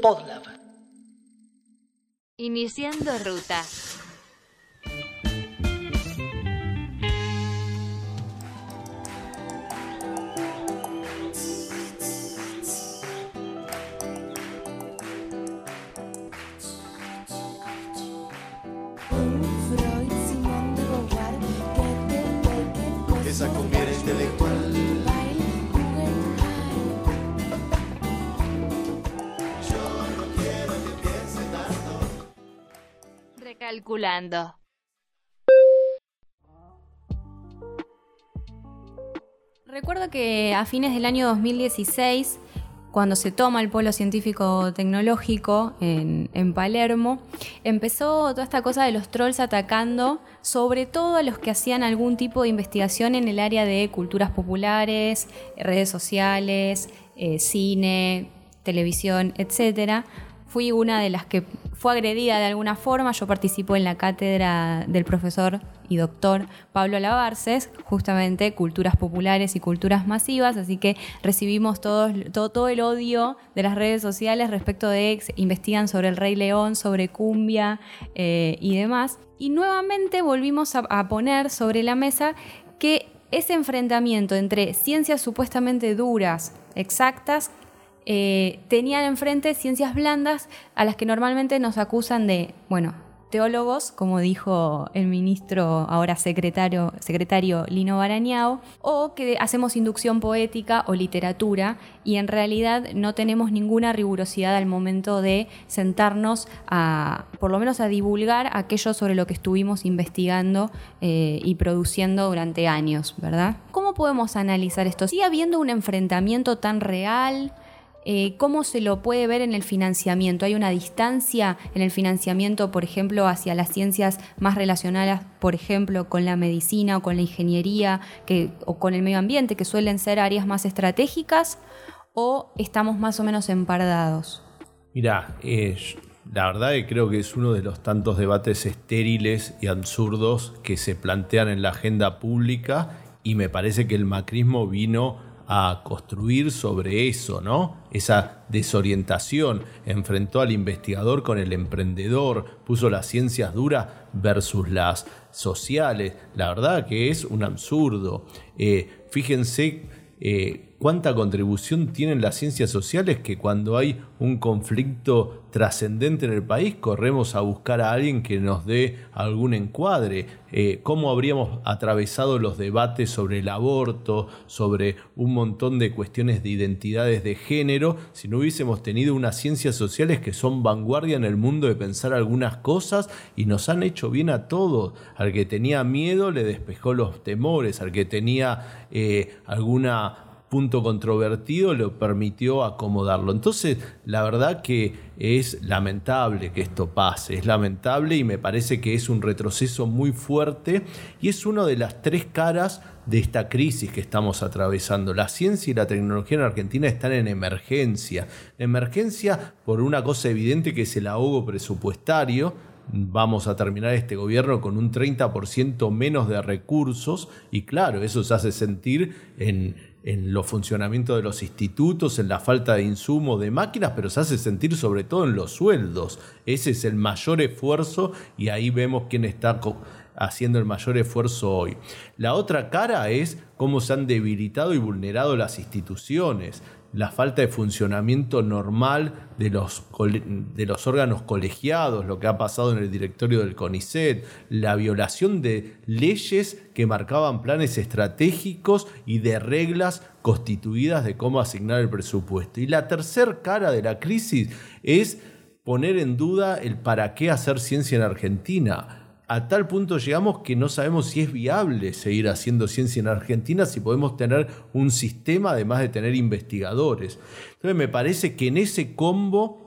Podlab. Iniciando ruta. Esa cumbia intelectual. Recalculando. Recuerdo que a fines del año 2016, cuando se toma el polo científico tecnológico en, en Palermo, empezó toda esta cosa de los trolls atacando sobre todo a los que hacían algún tipo de investigación en el área de culturas populares, redes sociales, eh, cine, televisión, etc. Fui una de las que agredida de alguna forma. Yo participo en la cátedra del profesor y doctor Pablo Lavarces, justamente culturas populares y culturas masivas, así que recibimos todo, todo, el odio de las redes sociales respecto de investigan sobre el Rey León, sobre cumbia eh, y demás. Y nuevamente volvimos a, a poner sobre la mesa que ese enfrentamiento entre ciencias supuestamente duras, exactas, eh, tenían enfrente ciencias blandas a las que normalmente nos acusan de, bueno, teólogos, como dijo el ministro, ahora secretario, Lino Barañao, o que hacemos inducción poética o literatura y en realidad no tenemos ninguna rigurosidad al momento de sentarnos a, por lo menos a divulgar aquello sobre lo que estuvimos investigando eh, y produciendo durante años, ¿verdad? ¿Cómo podemos analizar esto? ¿Sigue habiendo un enfrentamiento tan real? Eh, ¿Cómo se lo puede ver en el financiamiento? ¿Hay una distancia en el financiamiento, por ejemplo, hacia las ciencias más relacionadas, por ejemplo, con la medicina o con la ingeniería o con el medio ambiente, que suelen ser áreas más estratégicas? ¿O estamos más o menos empardados? Mira, eh, la verdad que creo que es uno de los tantos debates estériles y absurdos que se plantean en la agenda pública y me parece que el macrismo vino a construir sobre eso, ¿no? Esa desorientación, enfrentó al investigador con el emprendedor, puso las ciencias duras versus las sociales. La verdad que es un absurdo. Eh, fíjense eh, cuánta contribución tienen las ciencias sociales que cuando hay un conflicto trascendente en el país corremos a buscar a alguien que nos dé algún encuadre. Eh, ¿Cómo habríamos atravesado los debates sobre el aborto, sobre un montón de cuestiones de identidades de género, si no hubiésemos tenido unas ciencias sociales que son vanguardia en el mundo de pensar algunas cosas y nos han hecho bien a todos? Al que tenía miedo le despejó los temores, al que tenía eh, alguna punto controvertido lo permitió acomodarlo. Entonces, la verdad que es lamentable que esto pase, es lamentable y me parece que es un retroceso muy fuerte y es una de las tres caras de esta crisis que estamos atravesando. La ciencia y la tecnología en Argentina están en emergencia. Emergencia por una cosa evidente que es el ahogo presupuestario, vamos a terminar este gobierno con un 30% menos de recursos y claro, eso se hace sentir en, en los funcionamientos de los institutos, en la falta de insumos, de máquinas, pero se hace sentir sobre todo en los sueldos. Ese es el mayor esfuerzo y ahí vemos quién está haciendo el mayor esfuerzo hoy. La otra cara es cómo se han debilitado y vulnerado las instituciones la falta de funcionamiento normal de los, de los órganos colegiados, lo que ha pasado en el directorio del CONICET, la violación de leyes que marcaban planes estratégicos y de reglas constituidas de cómo asignar el presupuesto. Y la tercera cara de la crisis es poner en duda el para qué hacer ciencia en Argentina a tal punto llegamos que no sabemos si es viable seguir haciendo ciencia en Argentina, si podemos tener un sistema además de tener investigadores. Entonces me parece que en ese combo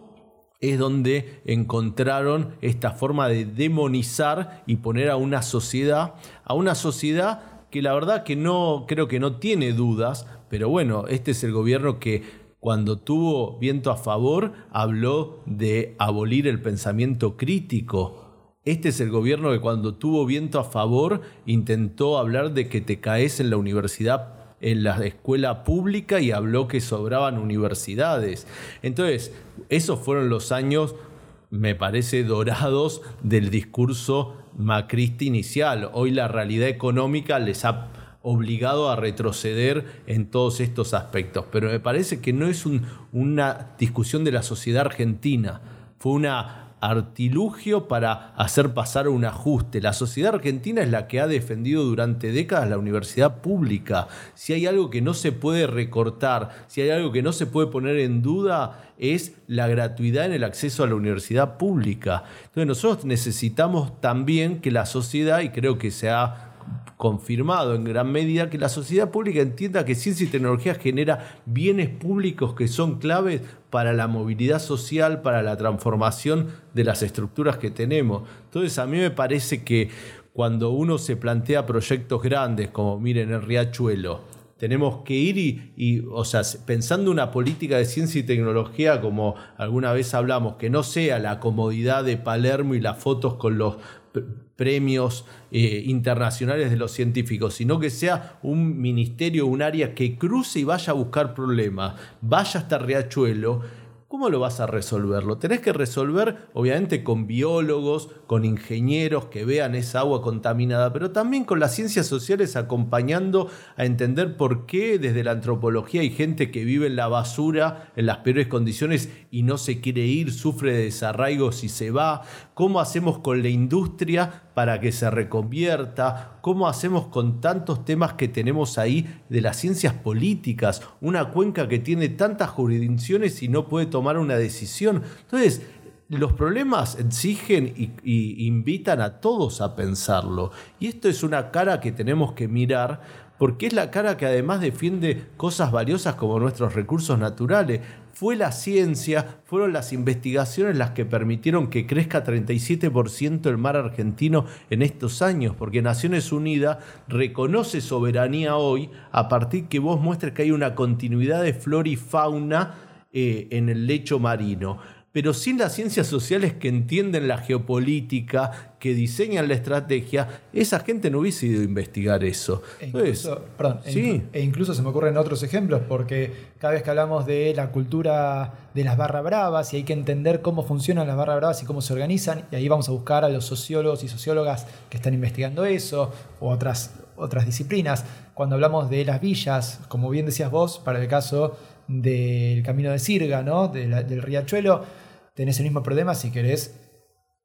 es donde encontraron esta forma de demonizar y poner a una sociedad, a una sociedad que la verdad que no creo que no tiene dudas, pero bueno, este es el gobierno que cuando tuvo viento a favor habló de abolir el pensamiento crítico, este es el gobierno que cuando tuvo viento a favor intentó hablar de que te caes en la universidad en la escuela pública y habló que sobraban universidades. Entonces, esos fueron los años, me parece, dorados del discurso macrista inicial. Hoy la realidad económica les ha obligado a retroceder en todos estos aspectos. Pero me parece que no es una discusión de la sociedad argentina, fue una artilugio para hacer pasar un ajuste. La sociedad argentina es la que ha defendido durante décadas la universidad pública. Si hay algo que no se puede recortar, si hay algo que no se puede poner en duda, es la gratuidad en el acceso a la universidad pública. Entonces nosotros necesitamos también que la sociedad, y creo que se ha confirmado en gran medida que la sociedad pública entienda que ciencia y tecnología genera bienes públicos que son claves para la movilidad social, para la transformación de las estructuras que tenemos. Entonces a mí me parece que cuando uno se plantea proyectos grandes, como miren el riachuelo, tenemos que ir y, o sea, pensando una política de ciencia y tecnología, como alguna vez hablamos, que no sea la comodidad de Palermo y las fotos con los premios eh, internacionales de los científicos, sino que sea un ministerio, un área que cruce y vaya a buscar problemas, vaya hasta Riachuelo ¿Cómo lo vas a resolverlo? tenés que resolver, obviamente, con biólogos, con ingenieros que vean esa agua contaminada, pero también con las ciencias sociales acompañando a entender por qué desde la antropología hay gente que vive en la basura, en las peores condiciones y no se quiere ir, sufre de desarraigos y se va. ¿Cómo hacemos con la industria para que se reconvierta? ¿Cómo hacemos con tantos temas que tenemos ahí de las ciencias políticas? Una cuenca que tiene tantas jurisdicciones y no puede tomar una decisión. Entonces, los problemas exigen y, invitan a todos a pensarlo. Y esto es una cara que tenemos que mirar porque es la cara que además defiende cosas valiosas como nuestros recursos naturales fue la ciencia, fueron las investigaciones las que permitieron que crezca 37% el mar argentino en estos años, porque Naciones Unidas reconoce soberanía hoy a partir que vos muestres que hay una continuidad de flora y fauna eh, en el lecho marino pero sin las ciencias sociales que entienden la geopolítica, que diseñan la estrategia, esa gente no hubiese ido a investigar eso. E incluso, perdón, e, e incluso se me ocurren otros ejemplos, porque cada vez que hablamos de la cultura de las barras bravas y hay que entender cómo funcionan las barras bravas y cómo se organizan, y ahí vamos a buscar a los sociólogos y sociólogas que están investigando eso, o otras, otras disciplinas. Cuando hablamos de las villas, como bien decías vos, para el caso del camino de Sirga, ¿no? del riachuelo, tenés el mismo problema si querés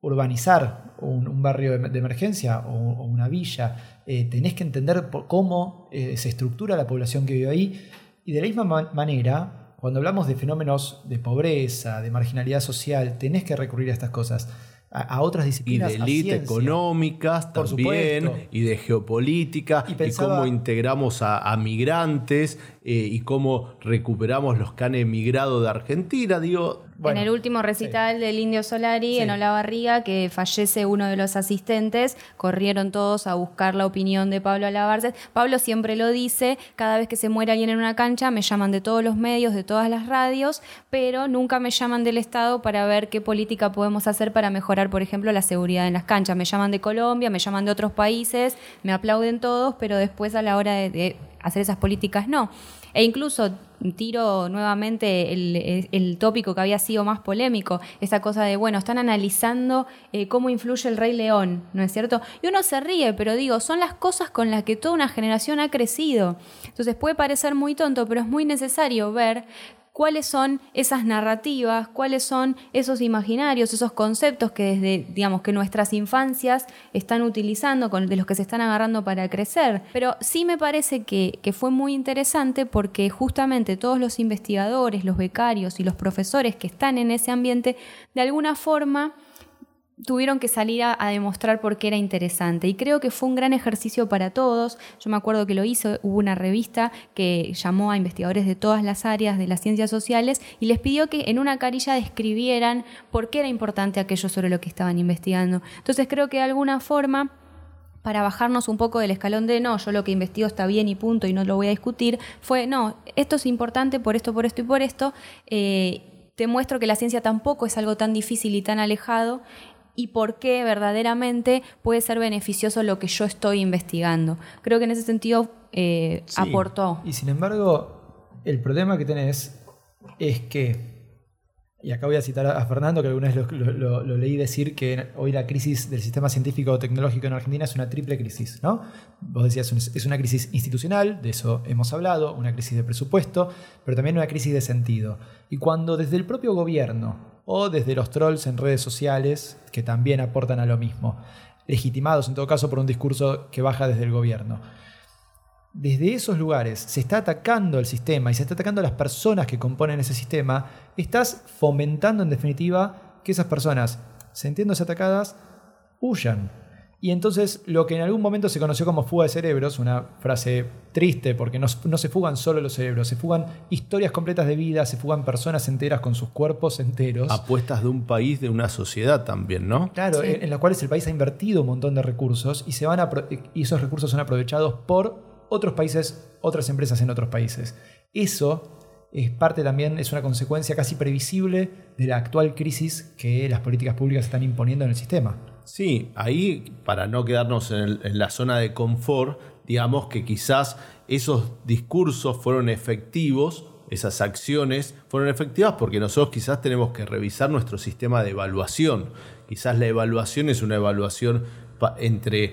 urbanizar un, barrio de, emergencia o, una villa. Eh, tenés que entender cómo eh, se estructura la población que vive ahí. Y de la misma manera, cuando hablamos de fenómenos de pobreza, de marginalidad social, tenés que recurrir a estas cosas a, otras disciplinas. Y de élite económicas también, y de geopolítica, y, cómo integramos a, migrantes, eh, y cómo recuperamos los que han emigrado de Argentina. Digo, en el último recital del Indio Solari, en Olavarría, que fallece uno de los asistentes, corrieron todos a buscar la opinión de Pablo Alabarces. Pablo siempre lo dice, cada vez que se muere alguien en una cancha, me llaman de todos los medios, de todas las radios, pero nunca me llaman del Estado para ver qué política podemos hacer para mejorar, por ejemplo, la seguridad en las canchas. Me llaman de Colombia, me llaman de otros países, me aplauden todos, pero después a la hora de hacer esas políticas no. E incluso tiro nuevamente el, tópico que había sido más polémico, esa cosa de, bueno, están analizando eh, cómo influye el Rey León, ¿no es cierto? Y uno se ríe, pero digo, son las cosas con las que toda una generación ha crecido. Entonces puede parecer muy tonto, pero es muy necesario ver cuáles son esas narrativas, cuáles son esos imaginarios, esos conceptos que desde, digamos, que nuestras infancias están utilizando, de los que se están agarrando para crecer. Pero sí me parece que, que fue muy interesante porque justamente todos los investigadores, los becarios y los profesores que están en ese ambiente, de alguna forma tuvieron que salir a, demostrar por qué era interesante. Y creo que fue un gran ejercicio para todos. Yo me acuerdo que lo hizo, hubo una revista que llamó a investigadores de todas las áreas de las ciencias sociales y les pidió que en una carilla describieran por qué era importante aquello sobre lo que estaban investigando. Entonces creo que de alguna forma para bajarnos un poco del escalón de no, yo lo que investigo está bien y punto y no lo voy a discutir, fue no, esto es importante por esto, por esto y por esto. Eh, te muestro que la ciencia tampoco es algo tan difícil y tan alejado y por qué verdaderamente puede ser beneficioso lo que yo estoy investigando. Creo que en ese sentido eh, aportó. Y sin embargo, el problema que tenés es que y acá voy a citar a Fernando, que alguna vez lo, leí decir que hoy la crisis del sistema científico tecnológico en Argentina es una triple crisis. ¿no? Vos decías, es una crisis institucional, de eso hemos hablado, una crisis de presupuesto, pero también una crisis de sentido. Y cuando desde el propio gobierno o desde los trolls en redes sociales, que también aportan a lo mismo, legitimados en todo caso por un discurso que baja desde el gobierno, desde esos lugares se está atacando el sistema y se está atacando a las personas que componen ese sistema, estás fomentando en definitiva que esas personas, sintiéndose atacadas, huyan. Y entonces lo que en algún momento se conoció como fuga de cerebros, una frase triste porque no, se fugan solo los cerebros, se fugan historias completas de vida, se fugan personas enteras con sus cuerpos enteros. Apuestas de un país, de una sociedad también, ¿no? Claro, en, en, las cuales el país ha invertido un montón de recursos y, se van y esos recursos son aprovechados por otros países, otras empresas en otros países. Eso es parte también, es una consecuencia casi previsible de la actual crisis que las políticas públicas están imponiendo en el sistema. Sí, ahí, para no quedarnos en, la zona de confort, digamos que quizás esos discursos fueron efectivos esas acciones fueron efectivas porque nosotros quizás tenemos que revisar nuestro sistema de evaluación. Quizás la evaluación es una evaluación entre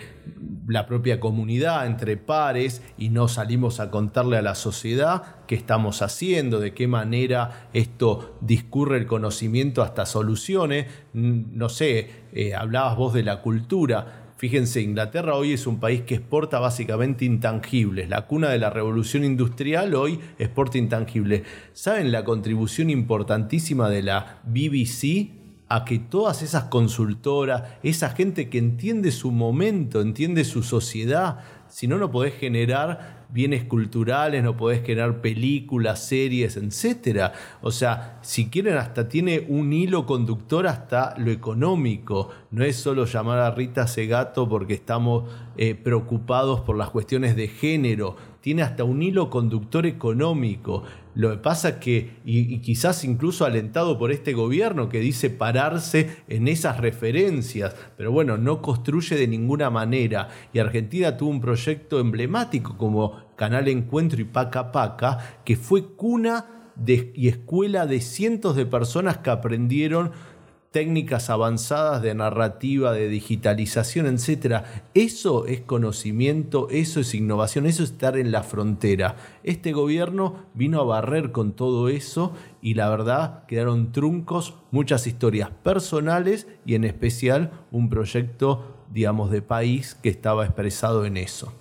la propia comunidad, entre pares, y no salimos a contarle a la sociedad qué estamos haciendo, de qué manera esto discurre el conocimiento hasta soluciones. No sé, eh, hablabas vos de la cultura. Fíjense, Inglaterra hoy es un país que exporta básicamente intangibles. La cuna de la revolución industrial hoy exporta intangibles. ¿Saben la contribución importantísima de la BBC a que todas esas consultoras, esa gente que entiende su momento, entiende su sociedad, si no, no podés generar bienes culturales, no podés generar películas, series, etc. O sea, si quieren, hasta tiene un hilo conductor hasta lo económico. No es solo llamar a Rita Segato porque estamos eh, preocupados por las cuestiones de género. Tiene hasta un hilo conductor económico. Lo que pasa que, y, quizás incluso alentado por este gobierno que dice pararse en esas referencias, pero bueno, no construye de ninguna manera. Y Argentina tuvo un proyecto emblemático como Canal Encuentro y Paca Paca, que fue cuna y escuela de cientos de personas que aprendieron técnicas avanzadas de narrativa, de digitalización, etc. Eso es conocimiento, eso es innovación, eso es estar en la frontera. Este gobierno vino a barrer con todo eso y la verdad quedaron truncos muchas historias personales y en especial un proyecto, digamos, de país que estaba expresado en eso.